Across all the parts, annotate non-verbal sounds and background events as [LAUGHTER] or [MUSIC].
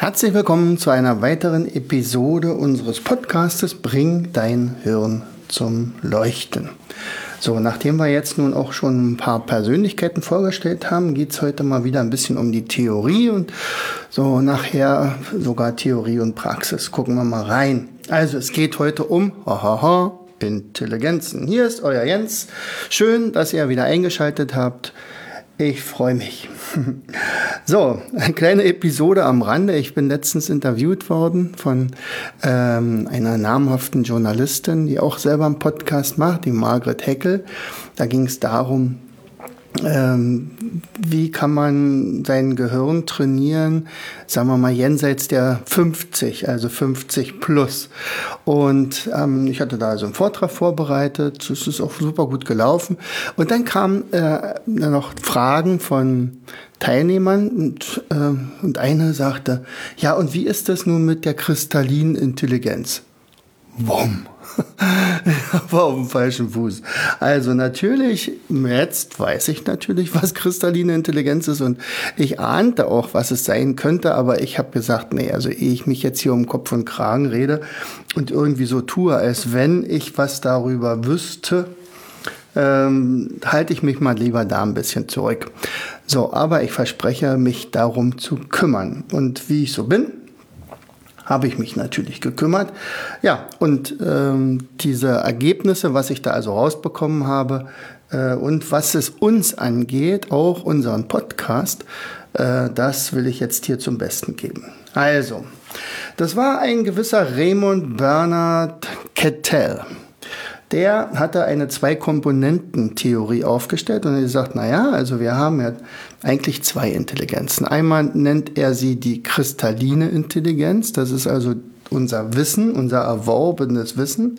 Herzlich willkommen zu einer weiteren Episode unseres Podcastes Bring dein Hirn zum Leuchten. So, nachdem wir jetzt nun auch schon ein paar Persönlichkeiten vorgestellt haben, geht es heute mal wieder ein bisschen um die Theorie und so nachher sogar Theorie und Praxis. Gucken wir mal rein. Also es geht heute um hahaha, Intelligenzen. Hier ist euer Jens. Schön, dass ihr wieder eingeschaltet habt. Ich freue mich. [LAUGHS] So, eine kleine Episode am Rande. Ich bin letztens interviewt worden von ähm, einer namhaften Journalistin, die auch selber einen Podcast macht, die Margret Heckel. Da ging es darum, wie kann man sein Gehirn trainieren, sagen wir mal jenseits der 50, also 50 plus. Und ähm, ich hatte da also einen Vortrag vorbereitet, es ist auch super gut gelaufen. Und dann kamen äh, noch Fragen von Teilnehmern und, äh, und einer sagte, ja, und wie ist das nun mit der kristallinen Intelligenz? Wumm. [LAUGHS] war auf dem falschen Fuß. Also natürlich, jetzt weiß ich natürlich, was kristalline Intelligenz ist und ich ahnte auch, was es sein könnte, aber ich habe gesagt, nee, also ehe ich mich jetzt hier um Kopf und Kragen rede und irgendwie so tue, als wenn ich was darüber wüsste, ähm, halte ich mich mal lieber da ein bisschen zurück. So, aber ich verspreche, mich darum zu kümmern. Und wie ich so bin, habe ich mich natürlich gekümmert. Ja, und ähm, diese Ergebnisse, was ich da also rausbekommen habe äh, und was es uns angeht, auch unseren Podcast, äh, das will ich jetzt hier zum Besten geben. Also, das war ein gewisser Raymond Bernard Kettel der hatte eine Zwei-Komponenten-Theorie aufgestellt und er sagt, na ja, also wir haben ja eigentlich zwei Intelligenzen. Einmal nennt er sie die kristalline Intelligenz, das ist also unser Wissen, unser erworbenes Wissen.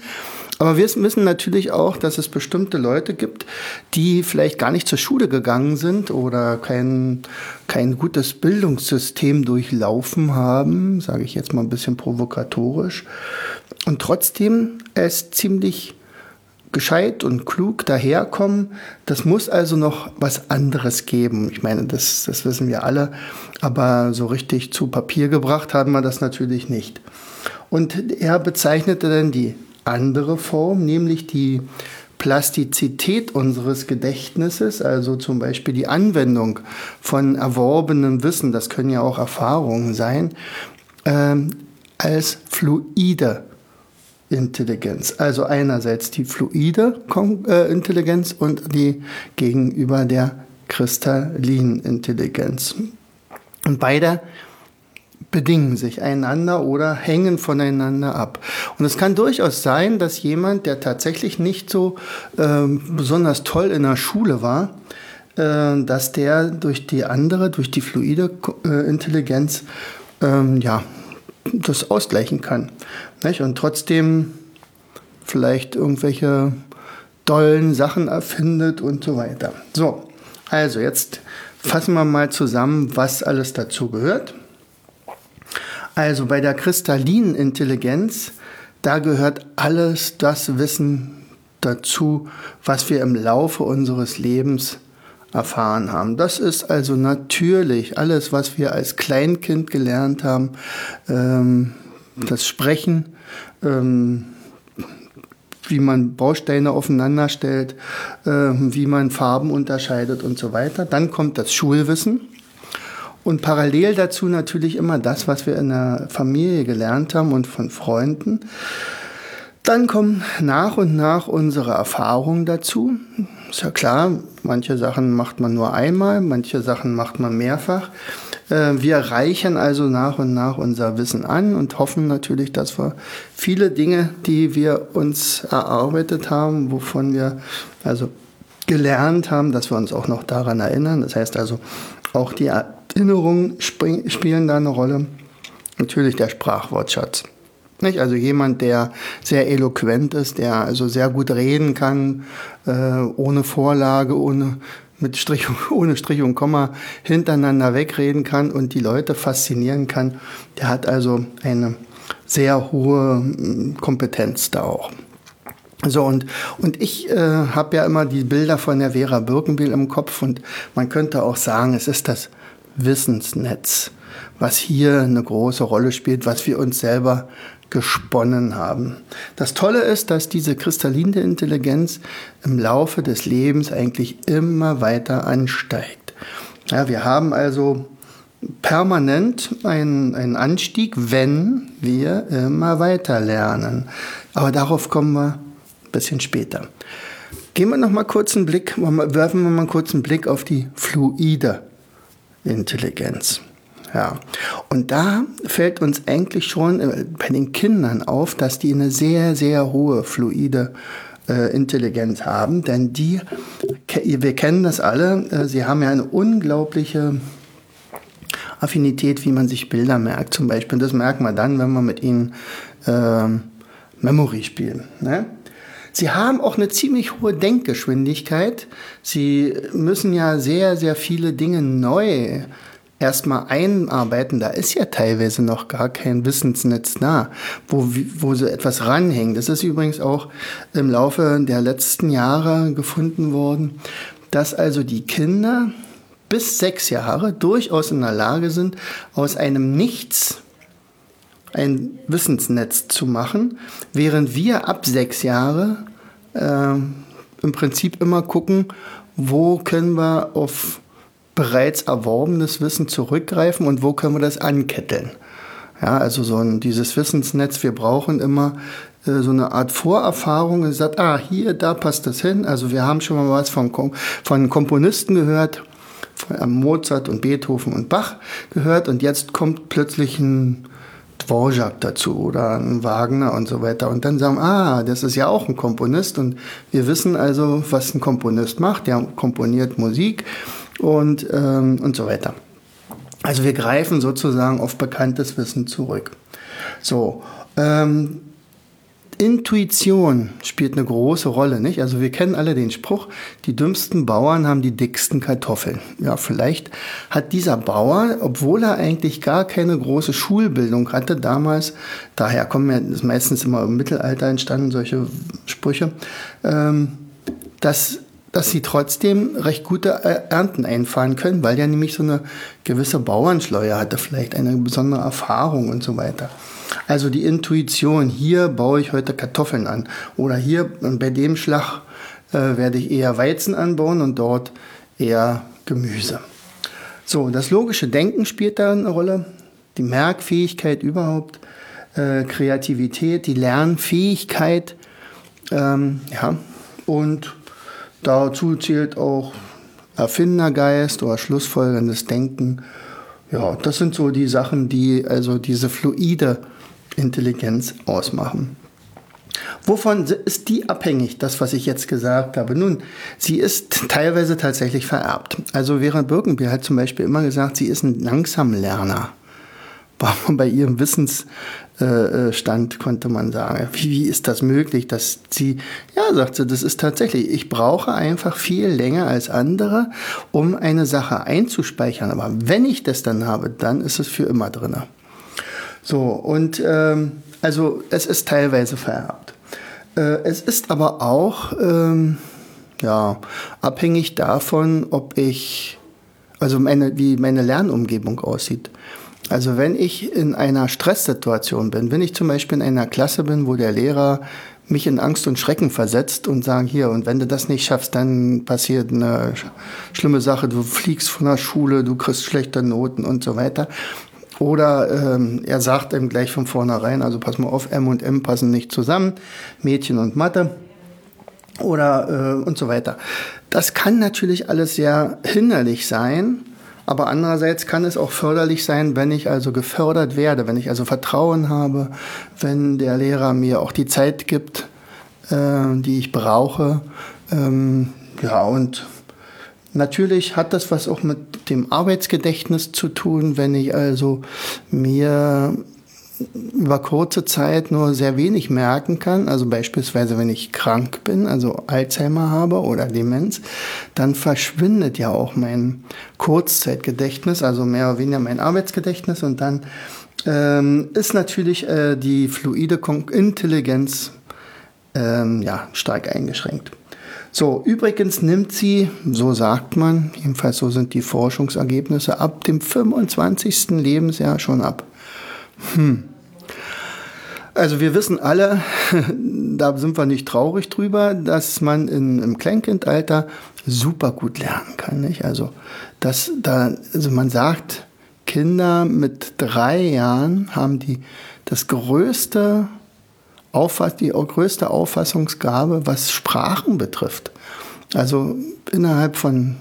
Aber wir wissen natürlich auch, dass es bestimmte Leute gibt, die vielleicht gar nicht zur Schule gegangen sind oder kein, kein gutes Bildungssystem durchlaufen haben, sage ich jetzt mal ein bisschen provokatorisch, und trotzdem es ziemlich gescheit und klug daherkommen. Das muss also noch was anderes geben. Ich meine, das, das wissen wir alle, aber so richtig zu Papier gebracht haben wir das natürlich nicht. Und er bezeichnete dann die andere Form, nämlich die Plastizität unseres Gedächtnisses, also zum Beispiel die Anwendung von erworbenem Wissen, das können ja auch Erfahrungen sein, ähm, als fluide Intelligenz. Also einerseits die fluide äh, Intelligenz und die gegenüber der kristallinen Intelligenz. Und beide bedingen sich einander oder hängen voneinander ab. Und es kann durchaus sein, dass jemand, der tatsächlich nicht so ähm, besonders toll in der Schule war, äh, dass der durch die andere, durch die fluide äh, Intelligenz, ähm, ja, das ausgleichen kann. Nicht? Und trotzdem vielleicht irgendwelche dollen Sachen erfindet und so weiter. So, also jetzt fassen wir mal zusammen, was alles dazu gehört. Also bei der kristallinen Intelligenz, da gehört alles das Wissen dazu, was wir im Laufe unseres Lebens erfahren haben. Das ist also natürlich alles, was wir als Kleinkind gelernt haben, ähm, das Sprechen, ähm, wie man Bausteine aufeinander stellt, äh, wie man Farben unterscheidet und so weiter. Dann kommt das Schulwissen. Und parallel dazu natürlich immer das, was wir in der Familie gelernt haben und von Freunden. Dann kommen nach und nach unsere Erfahrungen dazu. Ist ja klar, manche Sachen macht man nur einmal, manche Sachen macht man mehrfach. Äh, wir reichern also nach und nach unser Wissen an und hoffen natürlich, dass wir viele Dinge, die wir uns erarbeitet haben, wovon wir also gelernt haben, dass wir uns auch noch daran erinnern. Das heißt also, auch die Erinnerungen spielen da eine Rolle. natürlich der Sprachwortschatz. Nicht? Also jemand, der sehr eloquent ist, der also sehr gut reden kann, äh, ohne Vorlage, ohne mit Strich, [LAUGHS] ohne Strich und Komma hintereinander wegreden kann und die Leute faszinieren kann, der hat also eine sehr hohe hm, Kompetenz da auch. So, und, und ich äh, habe ja immer die Bilder von der Vera Birkenbiel im Kopf und man könnte auch sagen, es ist das Wissensnetz, was hier eine große Rolle spielt, was wir uns selber gesponnen haben. Das Tolle ist, dass diese kristalline Intelligenz im Laufe des Lebens eigentlich immer weiter ansteigt. Ja, wir haben also permanent einen, einen Anstieg, wenn wir immer weiter lernen. Aber darauf kommen wir ein bisschen später. Gehen wir noch mal kurz einen Blick, werfen wir mal kurz einen Blick auf die fluide Intelligenz. Ja. Und da fällt uns eigentlich schon äh, bei den Kindern auf, dass die eine sehr, sehr hohe fluide äh, Intelligenz haben, denn die, wir kennen das alle, äh, sie haben ja eine unglaubliche Affinität, wie man sich Bilder merkt, zum Beispiel. Das merken wir dann, wenn wir mit ihnen äh, Memory spielen. Ne? Sie haben auch eine ziemlich hohe Denkgeschwindigkeit. Sie müssen ja sehr, sehr viele Dinge neu erstmal einarbeiten, da ist ja teilweise noch gar kein Wissensnetz da, wo, wo so etwas ranhängt. Das ist übrigens auch im Laufe der letzten Jahre gefunden worden, dass also die Kinder bis sechs Jahre durchaus in der Lage sind, aus einem Nichts ein Wissensnetz zu machen, während wir ab sechs Jahre äh, im Prinzip immer gucken, wo können wir auf bereits erworbenes Wissen zurückgreifen und wo können wir das anketteln. Ja, also so ein, dieses Wissensnetz, wir brauchen immer äh, so eine Art Vorerfahrung und sagt, ah, hier, da passt das hin. Also wir haben schon mal was von, von Komponisten gehört, von äh, Mozart und Beethoven und Bach gehört und jetzt kommt plötzlich ein Dvorak dazu oder ein Wagner und so weiter. Und dann sagen, ah, das ist ja auch ein Komponist und wir wissen also, was ein Komponist macht. Der komponiert Musik und, ähm, und so weiter. Also wir greifen sozusagen auf bekanntes Wissen zurück. So, ähm, Intuition spielt eine große Rolle, nicht? Also wir kennen alle den Spruch, die dümmsten Bauern haben die dicksten Kartoffeln. Ja, vielleicht hat dieser Bauer, obwohl er eigentlich gar keine große Schulbildung hatte damals, daher kommen ja ist meistens immer im Mittelalter entstanden solche Sprüche, ähm, dass dass sie trotzdem recht gute äh, Ernten einfahren können, weil der nämlich so eine gewisse Bauernschleue hatte, vielleicht eine besondere Erfahrung und so weiter. Also die Intuition, hier baue ich heute Kartoffeln an oder hier bei dem Schlag äh, werde ich eher Weizen anbauen und dort eher Gemüse. So, das logische Denken spielt da eine Rolle, die Merkfähigkeit überhaupt, äh, Kreativität, die Lernfähigkeit, ähm, ja, und Dazu zählt auch Erfindergeist oder schlussfolgerndes Denken. Ja, das sind so die Sachen, die also diese fluide Intelligenz ausmachen. Wovon ist die abhängig, das, was ich jetzt gesagt habe? Nun, sie ist teilweise tatsächlich vererbt. Also Vera Birkenbier hat zum Beispiel immer gesagt, sie ist ein Langsamlerner war man [LAUGHS] bei ihrem Wissensstand, konnte man sagen. Wie, wie ist das möglich, dass sie, ja, sagt sie, das ist tatsächlich, ich brauche einfach viel länger als andere, um eine Sache einzuspeichern. Aber wenn ich das dann habe, dann ist es für immer drin. So, und ähm, also es ist teilweise vererbt. Äh, es ist aber auch ähm, ja, abhängig davon, ob ich, also meine, wie meine Lernumgebung aussieht. Also wenn ich in einer Stresssituation bin, wenn ich zum Beispiel in einer Klasse bin, wo der Lehrer mich in Angst und Schrecken versetzt und sagen, hier, und wenn du das nicht schaffst, dann passiert eine schlimme Sache, du fliegst von der Schule, du kriegst schlechte Noten und so weiter. Oder ähm, er sagt ihm gleich von vornherein, also pass mal auf, M und M passen nicht zusammen, Mädchen und Mathe oder äh, und so weiter. Das kann natürlich alles sehr hinderlich sein, aber andererseits kann es auch förderlich sein, wenn ich also gefördert werde, wenn ich also Vertrauen habe, wenn der Lehrer mir auch die Zeit gibt, äh, die ich brauche. Ähm, ja, und natürlich hat das was auch mit dem Arbeitsgedächtnis zu tun, wenn ich also mir über kurze Zeit nur sehr wenig merken kann, also beispielsweise wenn ich krank bin, also Alzheimer habe oder Demenz, dann verschwindet ja auch mein Kurzzeitgedächtnis, also mehr oder weniger mein Arbeitsgedächtnis und dann ähm, ist natürlich äh, die fluide Intelligenz ähm, ja, stark eingeschränkt. So, übrigens nimmt sie, so sagt man, jedenfalls so sind die Forschungsergebnisse, ab dem 25. Lebensjahr schon ab. Hm. Also wir wissen alle, [LAUGHS] da sind wir nicht traurig drüber, dass man in, im Kleinkindalter super gut lernen kann. Nicht? Also, dass da, also man sagt, Kinder mit drei Jahren haben die das größte Auffass, die größte Auffassungsgabe, was Sprachen betrifft. Also innerhalb von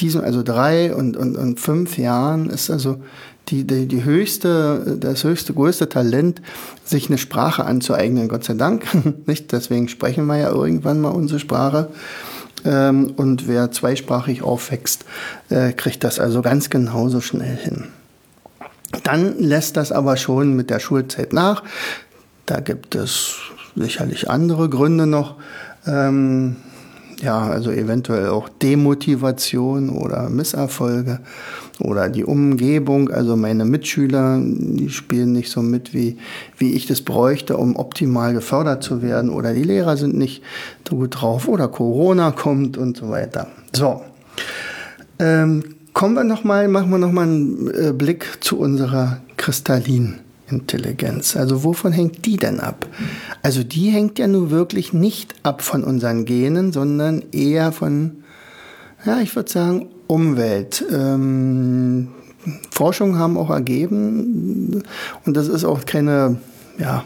diesen, also drei und, und, und fünf Jahren ist also die, die, die höchste, das höchste, größte Talent, sich eine Sprache anzueignen, Gott sei Dank. [LAUGHS] Nicht? Deswegen sprechen wir ja irgendwann mal unsere Sprache. Ähm, und wer zweisprachig aufwächst, äh, kriegt das also ganz genauso schnell hin. Dann lässt das aber schon mit der Schulzeit nach. Da gibt es sicherlich andere Gründe noch. Ähm, ja, also eventuell auch Demotivation oder Misserfolge oder die Umgebung, also meine Mitschüler, die spielen nicht so mit, wie, wie ich das bräuchte, um optimal gefördert zu werden oder die Lehrer sind nicht so gut drauf oder Corona kommt und so weiter. So, ähm, kommen wir noch mal, machen wir noch mal einen äh, Blick zu unserer Kristallin. Intelligenz. Also wovon hängt die denn ab? Also die hängt ja nun wirklich nicht ab von unseren Genen, sondern eher von, ja, ich würde sagen, Umwelt. Ähm, Forschungen haben auch ergeben, und das ist auch keine, ja,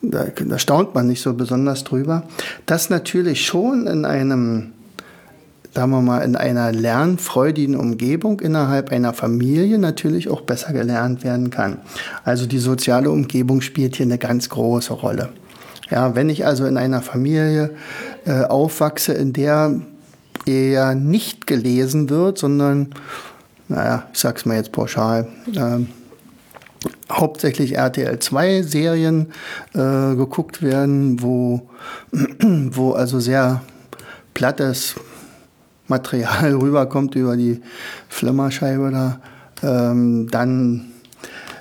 da, da staunt man nicht so besonders drüber, dass natürlich schon in einem sagen wir mal, in einer lernfreudigen Umgebung innerhalb einer Familie natürlich auch besser gelernt werden kann. Also die soziale Umgebung spielt hier eine ganz große Rolle. Ja, wenn ich also in einer Familie äh, aufwachse, in der eher nicht gelesen wird, sondern, naja, ich sag's mal jetzt pauschal, äh, hauptsächlich RTL 2 Serien äh, geguckt werden, wo, [CLEARS THROAT] wo also sehr plattes Material [LAUGHS] rüberkommt über die Flimmerscheibe da, ähm, dann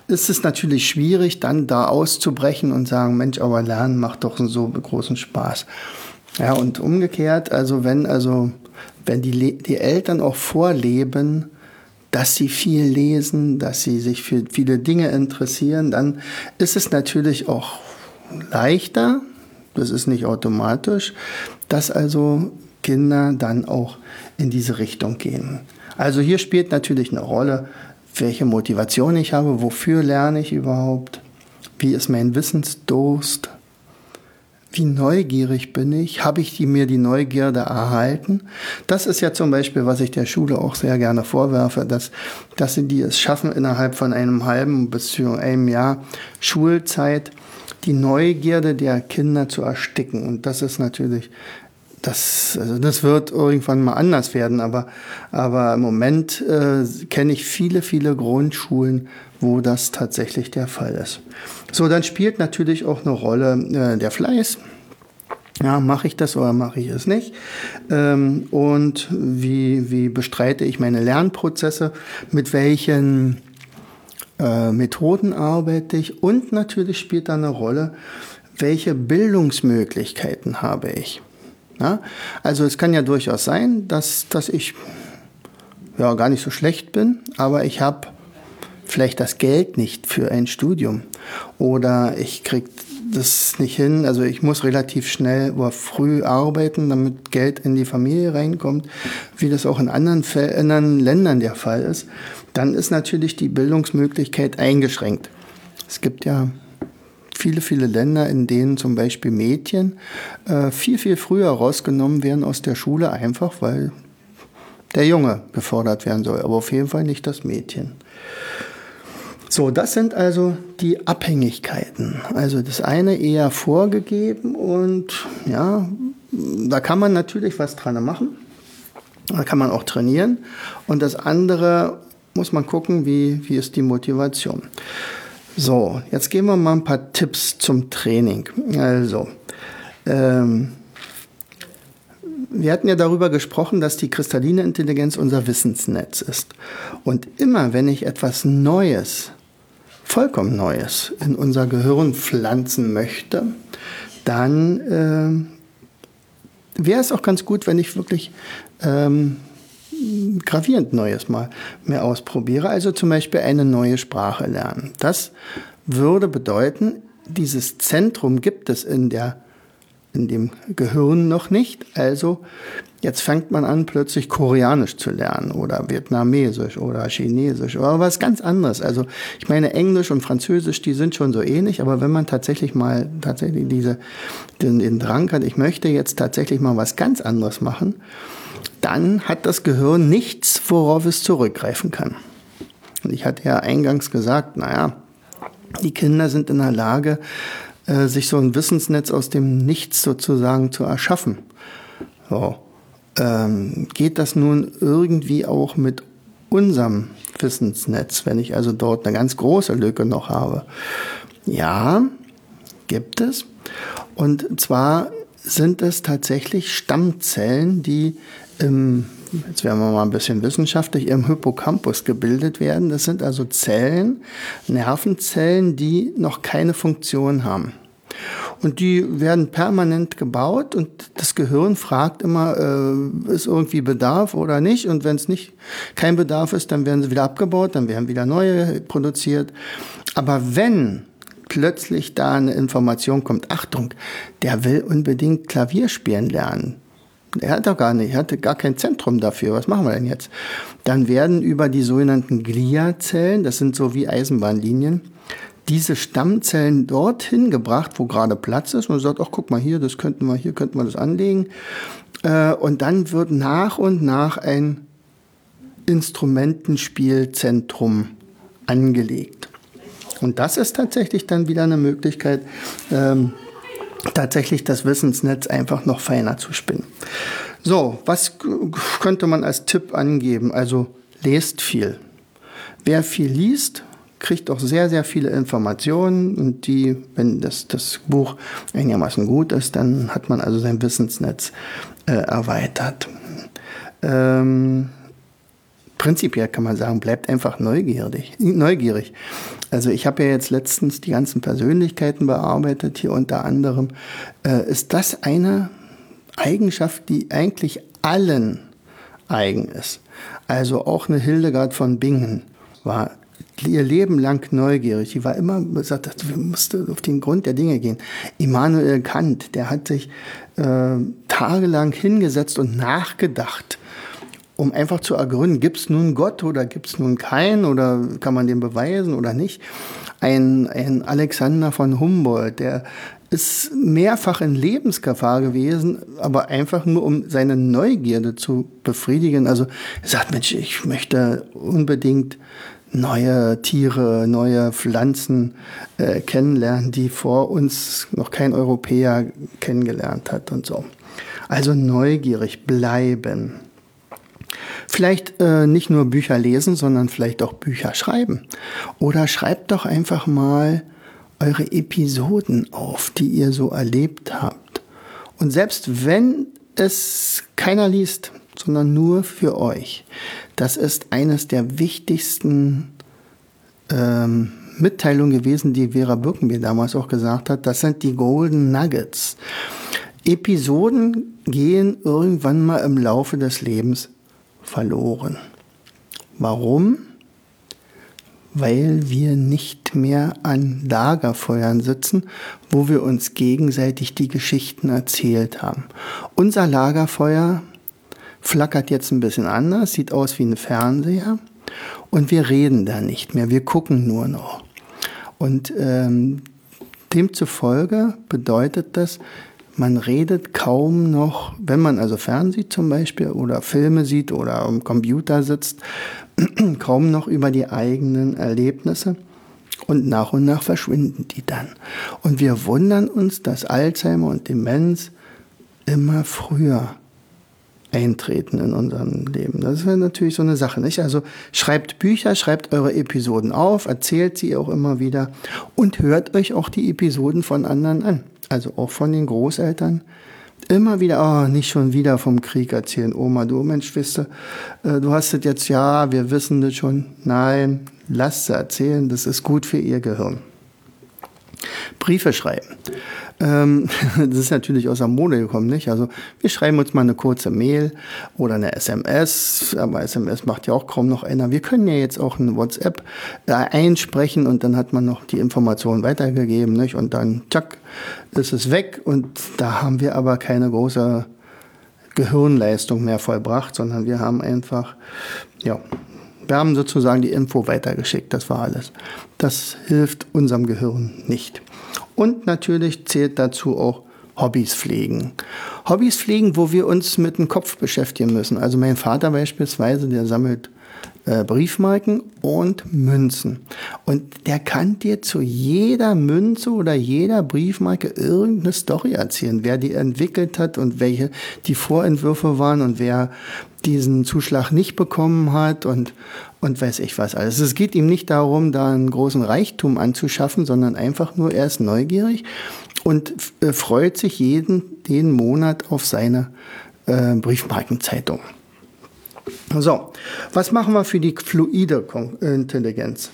ist es natürlich schwierig, dann da auszubrechen und sagen, Mensch, aber Lernen macht doch so großen Spaß. Ja, und umgekehrt, also wenn, also, wenn die, die Eltern auch vorleben, dass sie viel lesen, dass sie sich für viele Dinge interessieren, dann ist es natürlich auch leichter, das ist nicht automatisch, dass also Kinder dann auch in diese Richtung gehen. Also hier spielt natürlich eine Rolle, welche Motivation ich habe, wofür lerne ich überhaupt, wie ist mein Wissensdurst, wie neugierig bin ich, habe ich die, mir die Neugierde erhalten. Das ist ja zum Beispiel, was ich der Schule auch sehr gerne vorwerfe, dass, dass sie die es schaffen, innerhalb von einem halben bis zu einem Jahr Schulzeit die Neugierde der Kinder zu ersticken. Und das ist natürlich das, also das wird irgendwann mal anders werden, aber, aber im Moment äh, kenne ich viele, viele Grundschulen, wo das tatsächlich der Fall ist. So, dann spielt natürlich auch eine Rolle äh, der Fleiß. Ja, mache ich das oder mache ich es nicht? Ähm, und wie, wie bestreite ich meine Lernprozesse? Mit welchen äh, Methoden arbeite ich? Und natürlich spielt da eine Rolle, welche Bildungsmöglichkeiten habe ich? Ja? Also es kann ja durchaus sein, dass, dass ich ja gar nicht so schlecht bin, aber ich habe vielleicht das Geld nicht für ein Studium oder ich krieg das nicht hin. Also ich muss relativ schnell oder früh arbeiten, damit Geld in die Familie reinkommt, wie das auch in anderen, in anderen Ländern der Fall ist. Dann ist natürlich die Bildungsmöglichkeit eingeschränkt. Es gibt ja viele, viele Länder, in denen zum Beispiel Mädchen äh, viel, viel früher rausgenommen werden aus der Schule, einfach weil der Junge gefordert werden soll, aber auf jeden Fall nicht das Mädchen. So, das sind also die Abhängigkeiten. Also das eine eher vorgegeben und ja, da kann man natürlich was dran machen. Da kann man auch trainieren. Und das andere muss man gucken, wie, wie ist die Motivation. So, jetzt geben wir mal ein paar Tipps zum Training. Also, ähm, wir hatten ja darüber gesprochen, dass die kristalline Intelligenz unser Wissensnetz ist. Und immer wenn ich etwas Neues, vollkommen Neues in unser Gehirn pflanzen möchte, dann äh, wäre es auch ganz gut, wenn ich wirklich ähm, gravierend Neues mal mehr ausprobiere. Also zum Beispiel eine neue Sprache lernen. Das würde bedeuten, dieses Zentrum gibt es in der in dem Gehirn noch nicht. Also jetzt fängt man an, plötzlich Koreanisch zu lernen oder Vietnamesisch oder Chinesisch oder was ganz anderes. Also ich meine, Englisch und Französisch, die sind schon so ähnlich, aber wenn man tatsächlich mal tatsächlich diese, den, den Drang hat, ich möchte jetzt tatsächlich mal was ganz anderes machen, dann hat das Gehirn nichts, worauf es zurückgreifen kann. Und ich hatte ja eingangs gesagt, naja, die Kinder sind in der Lage, äh, sich so ein Wissensnetz aus dem Nichts sozusagen zu erschaffen. So. Ähm, geht das nun irgendwie auch mit unserem Wissensnetz, wenn ich also dort eine ganz große Lücke noch habe? Ja, gibt es. Und zwar sind es tatsächlich Stammzellen, die im, jetzt werden wir mal ein bisschen wissenschaftlich, im Hippocampus gebildet werden. Das sind also Zellen, Nervenzellen, die noch keine Funktion haben. Und die werden permanent gebaut und das Gehirn fragt immer, äh, ist irgendwie Bedarf oder nicht? Und wenn es nicht kein Bedarf ist, dann werden sie wieder abgebaut, dann werden wieder neue produziert. Aber wenn plötzlich da eine Information kommt, Achtung, der will unbedingt Klavier spielen lernen, er hat doch gar nicht, er hatte gar kein Zentrum dafür. Was machen wir denn jetzt? Dann werden über die sogenannten Gliazellen, das sind so wie Eisenbahnlinien, diese Stammzellen dorthin gebracht, wo gerade Platz ist. Man sagt, ach guck mal hier, das könnten wir, hier könnten wir das anlegen. Äh, und dann wird nach und nach ein Instrumentenspielzentrum angelegt. Und das ist tatsächlich dann wieder eine Möglichkeit, ähm, tatsächlich das Wissensnetz einfach noch feiner zu spinnen. So, was könnte man als Tipp angeben? Also lest viel. Wer viel liest, kriegt auch sehr, sehr viele Informationen und die, wenn das, das Buch einigermaßen gut ist, dann hat man also sein Wissensnetz äh, erweitert. Ähm, prinzipiell kann man sagen, bleibt einfach neugierig. neugierig. Also ich habe ja jetzt letztens die ganzen Persönlichkeiten bearbeitet, hier unter anderem. Äh, ist das eine Eigenschaft, die eigentlich allen eigen ist? Also auch eine Hildegard von Bingen war ihr Leben lang neugierig. Die war immer gesagt, wir mussten auf den Grund der Dinge gehen. Immanuel Kant, der hat sich äh, tagelang hingesetzt und nachgedacht um einfach zu ergründen, gibt es nun Gott oder gibt es nun keinen oder kann man den beweisen oder nicht. Ein, ein Alexander von Humboldt, der ist mehrfach in Lebensgefahr gewesen, aber einfach nur um seine Neugierde zu befriedigen. Also er sagt, Mensch, ich möchte unbedingt neue Tiere, neue Pflanzen äh, kennenlernen, die vor uns noch kein Europäer kennengelernt hat und so. Also neugierig bleiben. Vielleicht äh, nicht nur Bücher lesen, sondern vielleicht auch Bücher schreiben. Oder schreibt doch einfach mal eure Episoden auf, die ihr so erlebt habt. Und selbst wenn es keiner liest, sondern nur für euch, das ist eines der wichtigsten ähm, Mitteilungen gewesen, die Vera Birkenbier damals auch gesagt hat. Das sind die Golden Nuggets. Episoden gehen irgendwann mal im Laufe des Lebens verloren. Warum? Weil wir nicht mehr an Lagerfeuern sitzen, wo wir uns gegenseitig die Geschichten erzählt haben. Unser Lagerfeuer flackert jetzt ein bisschen anders, sieht aus wie ein Fernseher und wir reden da nicht mehr, wir gucken nur noch. Und ähm, demzufolge bedeutet das, man redet kaum noch, wenn man also Fernsehen zum Beispiel oder Filme sieht oder am Computer sitzt, [CLEARS THROAT] kaum noch über die eigenen Erlebnisse. Und nach und nach verschwinden die dann. Und wir wundern uns, dass Alzheimer und Demenz immer früher eintreten in unserem Leben. Das wäre natürlich so eine Sache, nicht? Also schreibt Bücher, schreibt eure Episoden auf, erzählt sie auch immer wieder und hört euch auch die Episoden von anderen an. Also auch von den Großeltern. Immer wieder, oh, nicht schon wieder vom Krieg erzählen. Oma, du Mensch, wisst du, äh, du hast es jetzt, ja, wir wissen das schon. Nein, lasst sie erzählen, das ist gut für ihr Gehirn. Briefe schreiben. Ähm, [LAUGHS] das ist natürlich aus der Mode gekommen, nicht? Also wir schreiben uns mal eine kurze Mail oder eine SMS, aber SMS macht ja auch kaum noch einer. Wir können ja jetzt auch eine WhatsApp äh, einsprechen und dann hat man noch die Information weitergegeben, nicht? Und dann, zack, ist es weg und da haben wir aber keine große Gehirnleistung mehr vollbracht, sondern wir haben einfach, ja, wir haben sozusagen die Info weitergeschickt, das war alles. Das hilft unserem Gehirn nicht. Und natürlich zählt dazu auch Hobbys pflegen. Hobbys pflegen, wo wir uns mit dem Kopf beschäftigen müssen. Also mein Vater beispielsweise, der sammelt äh, Briefmarken und Münzen. Und der kann dir zu jeder Münze oder jeder Briefmarke irgendeine Story erzählen, wer die entwickelt hat und welche die Vorentwürfe waren und wer diesen Zuschlag nicht bekommen hat und, und weiß ich was alles. Es geht ihm nicht darum, da einen großen Reichtum anzuschaffen, sondern einfach nur, er ist neugierig und äh, freut sich jeden, den Monat auf seine äh, Briefmarkenzeitung. So, was machen wir für die fluide Intelligenz?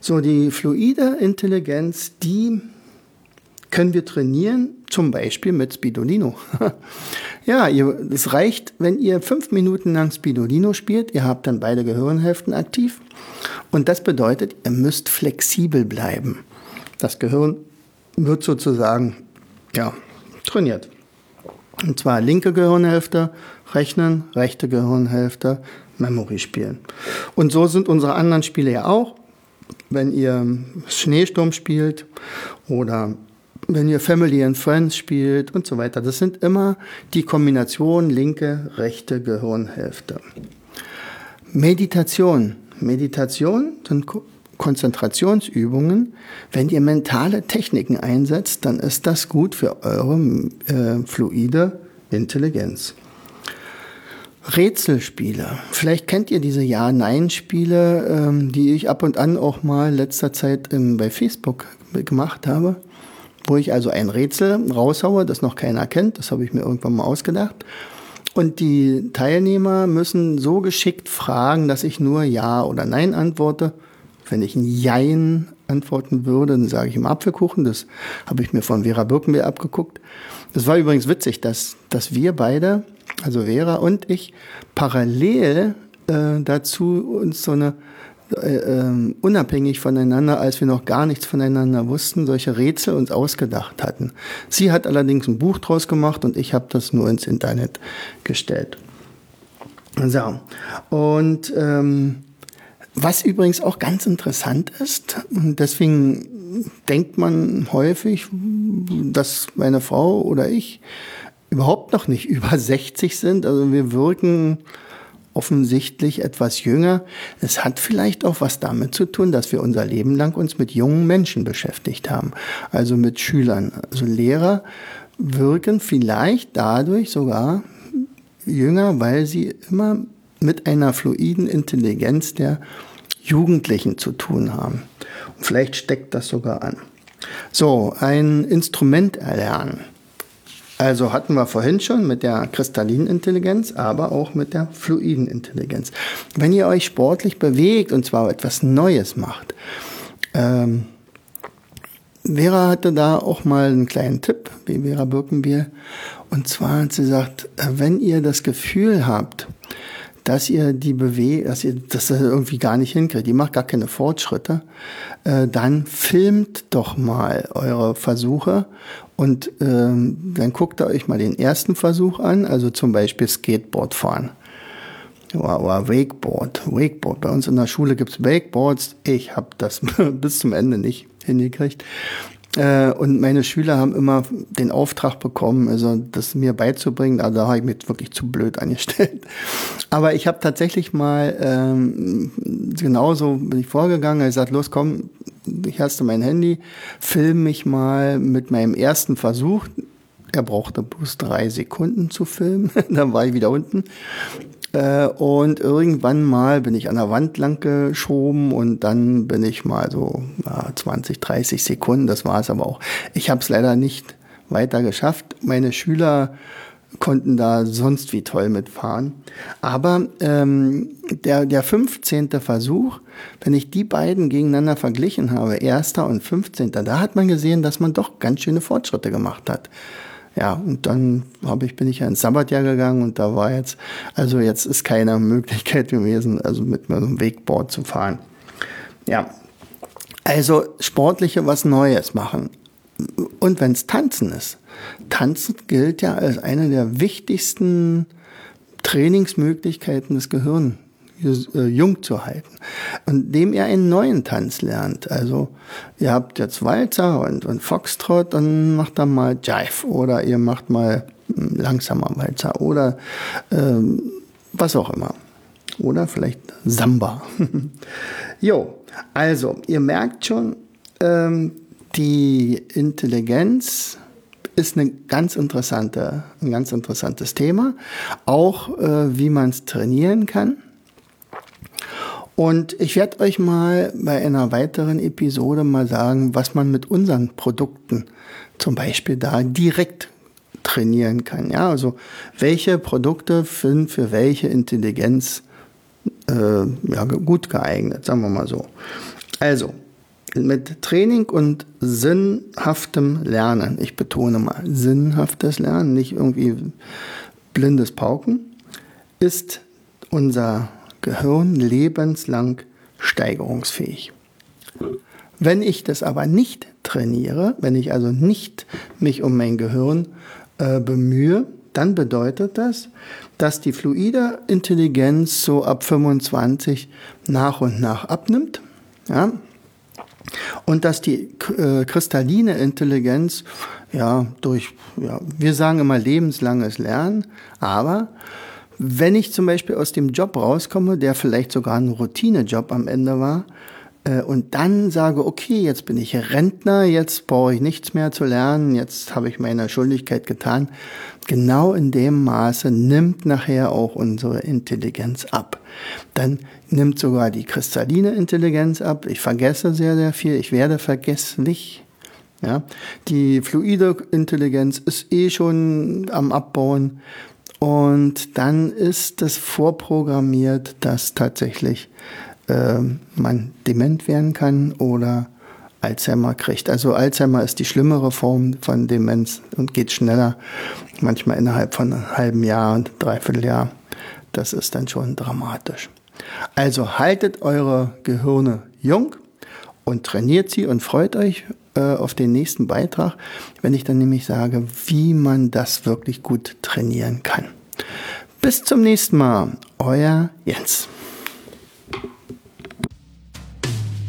So, die fluide Intelligenz, die können wir trainieren, zum Beispiel mit Spidolino. [LAUGHS] ja, es reicht, wenn ihr fünf Minuten lang Spidolino spielt, ihr habt dann beide Gehirnhälften aktiv und das bedeutet, ihr müsst flexibel bleiben. Das Gehirn wird sozusagen ja, trainiert. Und zwar linke Gehirnhälfte rechnen, rechte Gehirnhälfte Memory spielen. Und so sind unsere anderen Spiele ja auch. Wenn ihr Schneesturm spielt oder wenn ihr Family and Friends spielt und so weiter. Das sind immer die Kombination linke, rechte Gehirnhälfte. Meditation. Meditation sind Konzentrationsübungen. Wenn ihr mentale Techniken einsetzt, dann ist das gut für eure äh, fluide Intelligenz. Rätselspiele. Vielleicht kennt ihr diese Ja-Nein-Spiele, ähm, die ich ab und an auch mal letzter Zeit ähm, bei Facebook gemacht habe wo ich also ein Rätsel raushaue, das noch keiner kennt, das habe ich mir irgendwann mal ausgedacht. Und die Teilnehmer müssen so geschickt fragen, dass ich nur Ja oder Nein antworte. Wenn ich ein Jein antworten würde, dann sage ich im Apfelkuchen. Das habe ich mir von Vera Birkenbeer abgeguckt. Das war übrigens witzig, dass, dass wir beide, also Vera und ich, parallel äh, dazu uns so eine äh, äh, unabhängig voneinander, als wir noch gar nichts voneinander wussten, solche Rätsel uns ausgedacht hatten. Sie hat allerdings ein Buch draus gemacht und ich habe das nur ins Internet gestellt. So, und ähm, was übrigens auch ganz interessant ist, und deswegen denkt man häufig, dass meine Frau oder ich überhaupt noch nicht [LAUGHS] über 60 sind. Also wir wirken offensichtlich etwas jünger. Es hat vielleicht auch was damit zu tun, dass wir unser Leben lang uns mit jungen Menschen beschäftigt haben, also mit Schülern. Also Lehrer wirken vielleicht dadurch sogar jünger, weil sie immer mit einer fluiden Intelligenz der Jugendlichen zu tun haben. Und vielleicht steckt das sogar an. So, ein Instrument erlernen. Also hatten wir vorhin schon mit der kristallinen Intelligenz, aber auch mit der fluiden Intelligenz. Wenn ihr euch sportlich bewegt und zwar etwas Neues macht, ähm, Vera hatte da auch mal einen kleinen Tipp, wie Vera Birkenbier. Und zwar hat sie gesagt, äh, wenn ihr das Gefühl habt, dass ihr die Bewegung, dass ihr das irgendwie gar nicht hinkriegt, die macht gar keine Fortschritte, äh, dann filmt doch mal eure Versuche und ähm, dann guckt ihr euch mal den ersten Versuch an, also zum Beispiel Skateboard fahren. Oder, Wakeboard. Wakeboard. Bei uns in der Schule gibt's Wakeboards. Ich habe das [LAUGHS] bis zum Ende nicht hingekriegt. Äh, und meine Schüler haben immer den Auftrag bekommen, also das mir beizubringen. Also da habe ich mich wirklich zu blöd [LAUGHS] angestellt. Aber ich habe tatsächlich mal ähm, genauso bin ich vorgegangen. Ich gesagt, los, komm, ich hast du mein Handy, film mich mal mit meinem ersten Versuch. Er brauchte bloß drei Sekunden zu filmen. [LAUGHS] dann war ich wieder unten. Äh, und irgendwann mal bin ich an der Wand lang geschoben und dann bin ich mal so ja, 20, 30 Sekunden. Das war es aber auch. Ich habe es leider nicht weiter geschafft. Meine Schüler konnten da sonst wie toll mitfahren. Aber ähm, der, der 15. Versuch, wenn ich die beiden gegeneinander verglichen habe, erster und 15., da hat man gesehen, dass man doch ganz schöne Fortschritte gemacht hat. Ja, und dann habe ich, bin ich ja ins Sabbatjahr gegangen und da war jetzt, also jetzt ist keine Möglichkeit gewesen, also mit so einem Wegboard zu fahren. Ja, also sportliche was Neues machen. Und wenn es Tanzen ist, Tanzen gilt ja als eine der wichtigsten Trainingsmöglichkeiten des Gehirns äh, jung zu halten. Indem ihr einen neuen Tanz lernt. Also ihr habt jetzt Walzer und, und Foxtrot, dann macht dann mal Jive oder ihr macht mal hm, langsamer Walzer oder ähm, was auch immer. Oder vielleicht Samba. [LAUGHS] jo, also ihr merkt schon, ähm, die Intelligenz ist eine ganz interessante, ein ganz interessantes Thema. Auch äh, wie man es trainieren kann. Und ich werde euch mal bei einer weiteren Episode mal sagen, was man mit unseren Produkten zum Beispiel da direkt trainieren kann. Ja, also welche Produkte sind für welche Intelligenz äh, ja, gut geeignet, sagen wir mal so. Also, mit Training und sinnhaftem Lernen, ich betone mal, sinnhaftes Lernen, nicht irgendwie blindes Pauken, ist unser Gehirn lebenslang steigerungsfähig. Wenn ich das aber nicht trainiere, wenn ich also nicht mich um mein Gehirn äh, bemühe, dann bedeutet das, dass die fluide Intelligenz so ab 25 nach und nach abnimmt. Ja, und dass die äh, kristalline Intelligenz ja durch, ja, wir sagen immer lebenslanges Lernen, aber wenn ich zum Beispiel aus dem Job rauskomme, der vielleicht sogar ein Routinejob am Ende war, äh, und dann sage, okay, jetzt bin ich Rentner, jetzt brauche ich nichts mehr zu lernen, jetzt habe ich meine Schuldigkeit getan. Genau in dem Maße nimmt nachher auch unsere Intelligenz ab. Dann nimmt sogar die kristalline Intelligenz ab. Ich vergesse sehr, sehr viel. Ich werde vergesslich. Ja, die fluide Intelligenz ist eh schon am Abbauen. Und dann ist es vorprogrammiert, dass tatsächlich äh, man dement werden kann oder Alzheimer kriegt. Also Alzheimer ist die schlimmere Form von Demenz und geht schneller, manchmal innerhalb von einem halben Jahr und dreiviertel Jahr. Das ist dann schon dramatisch. Also haltet eure Gehirne jung und trainiert sie und freut euch äh, auf den nächsten Beitrag, wenn ich dann nämlich sage, wie man das wirklich gut trainieren kann. Bis zum nächsten Mal, euer Jens.